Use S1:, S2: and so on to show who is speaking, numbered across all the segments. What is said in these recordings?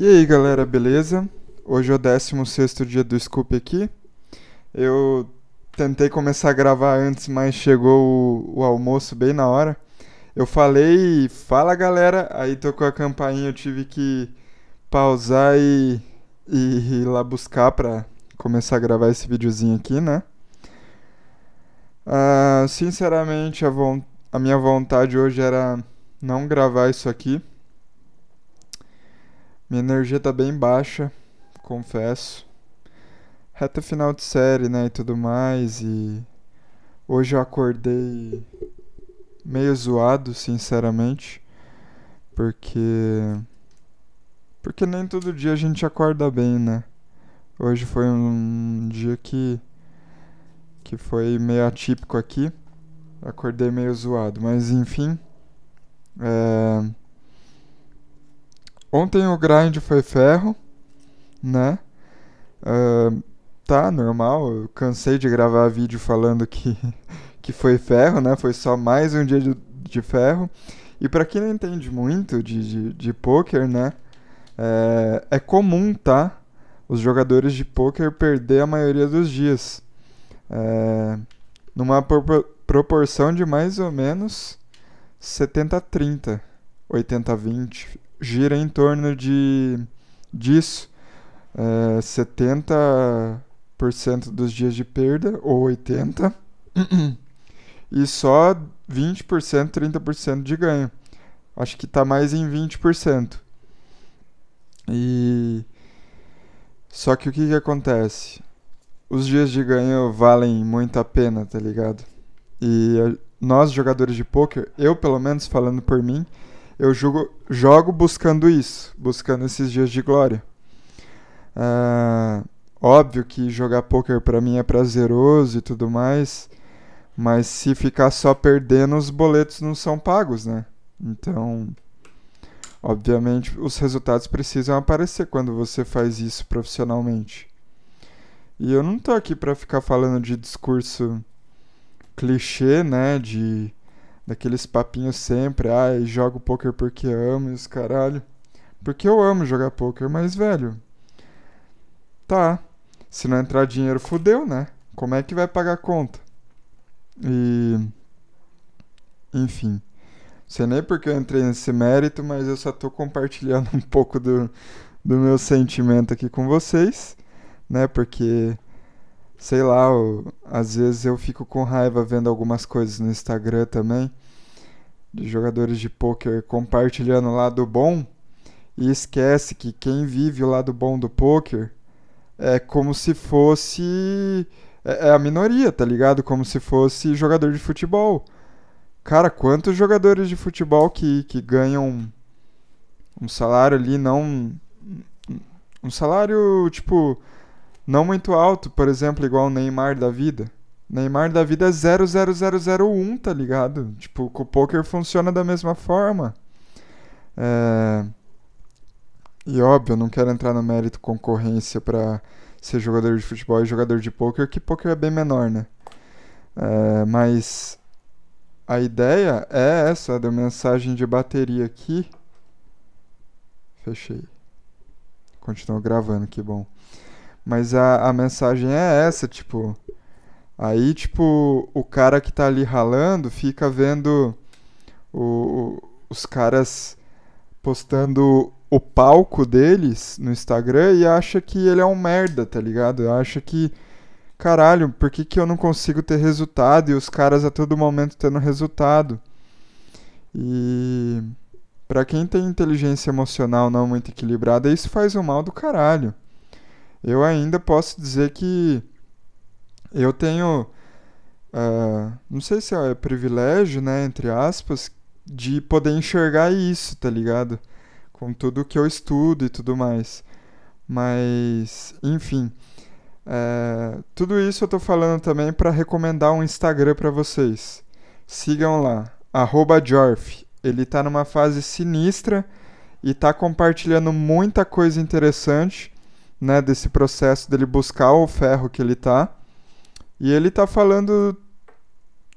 S1: E aí galera, beleza? Hoje é o 16 dia do Scoop aqui. Eu tentei começar a gravar antes, mas chegou o, o, almoço bem na hora. Eu falei, fala galera, aí tocou a campainha, eu tive que pausar e, e ir lá buscar pra começar a gravar esse videozinho aqui, né? Uh, sinceramente, a, a minha vontade hoje era não gravar isso aqui minha energia tá bem baixa, confesso. Reta final de série, né, e tudo mais, e hoje eu acordei meio zoado, sinceramente, porque porque nem todo dia a gente acorda bem, né? Hoje foi um dia que que foi meio atípico aqui. Acordei meio zoado, mas enfim, é Ontem o grind foi ferro, né? Uh, tá normal, eu cansei de gravar vídeo falando que, que foi ferro, né? Foi só mais um dia de, de ferro. E para quem não entende muito de, de, de poker, né? É, é comum, tá? Os jogadores de poker perder a maioria dos dias. É, numa proporção de mais ou menos 70-30, 80-20, gira em torno de disso. É, 70% dos dias de perda, ou 80%, e só 20%, 30% de ganho. Acho que está mais em 20%. E só que o que, que acontece? Os dias de ganho valem muito a pena, tá ligado? E nós jogadores de poker, eu pelo menos falando por mim, eu jogo, jogo buscando isso, buscando esses dias de glória. Uh, óbvio que jogar poker para mim é prazeroso e tudo mais, mas se ficar só perdendo, os boletos não são pagos, né? Então, obviamente, os resultados precisam aparecer quando você faz isso profissionalmente. E eu não tô aqui para ficar falando de discurso clichê, né, de daqueles papinhos sempre, ai, ah, jogo poker porque amo e os caralho. Porque eu amo jogar poker, mas velho. Tá. Se não entrar dinheiro, fudeu, né? Como é que vai pagar a conta? E. Enfim. Sei nem porque eu entrei nesse mérito, mas eu só tô compartilhando um pouco do, do meu sentimento aqui com vocês, né? Porque sei lá, eu, às vezes eu fico com raiva vendo algumas coisas no Instagram também de jogadores de poker compartilhando o lado bom e esquece que quem vive o lado bom do poker é como se fosse é, é a minoria, tá ligado? Como se fosse jogador de futebol. Cara, quantos jogadores de futebol que, que ganham um salário ali não um salário tipo não muito alto, por exemplo, igual o Neymar da vida. Neymar da vida é 00001, tá ligado? Tipo, o poker funciona da mesma forma. É... E óbvio, eu não quero entrar no mérito concorrência para ser jogador de futebol e jogador de poker, que poker é bem menor, né? É... Mas a ideia é essa, da mensagem de bateria aqui. Fechei. Continuo gravando, que bom. Mas a, a mensagem é essa, tipo. Aí, tipo, o cara que tá ali ralando fica vendo o, os caras postando o palco deles no Instagram e acha que ele é um merda, tá ligado? Acha que, caralho, por que, que eu não consigo ter resultado e os caras a todo momento tendo resultado? E para quem tem inteligência emocional não muito equilibrada, isso faz um mal do caralho eu ainda posso dizer que eu tenho. Uh, não sei se é privilégio, né? Entre aspas, de poder enxergar isso, tá ligado? Com tudo que eu estudo e tudo mais. Mas, enfim. Uh, tudo isso eu tô falando também para recomendar um Instagram para vocês. Sigam lá, Jorf. Ele tá numa fase sinistra e tá compartilhando muita coisa interessante né, desse processo dele buscar o ferro que ele tá. E ele tá falando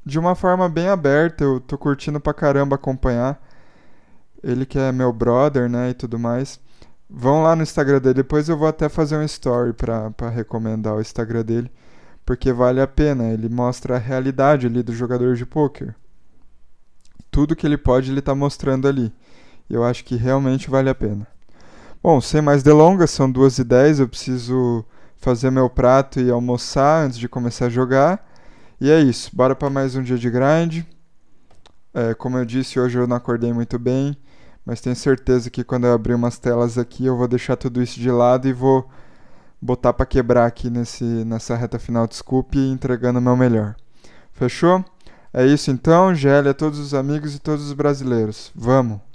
S1: de uma forma bem aberta, eu tô curtindo pra caramba acompanhar. Ele que é meu brother, né, e tudo mais. vão lá no Instagram dele. Depois eu vou até fazer um story para recomendar o Instagram dele, porque vale a pena. Ele mostra a realidade ali do jogador de poker. Tudo que ele pode, ele está mostrando ali. Eu acho que realmente vale a pena. Bom, sem mais delongas, são 2 e 10 eu preciso fazer meu prato e almoçar antes de começar a jogar. E é isso, bora para mais um dia de grind. É, como eu disse, hoje eu não acordei muito bem, mas tenho certeza que quando eu abrir umas telas aqui eu vou deixar tudo isso de lado e vou botar para quebrar aqui nesse, nessa reta final de scoop entregando o meu melhor. Fechou? É isso então, GL a todos os amigos e todos os brasileiros. Vamos!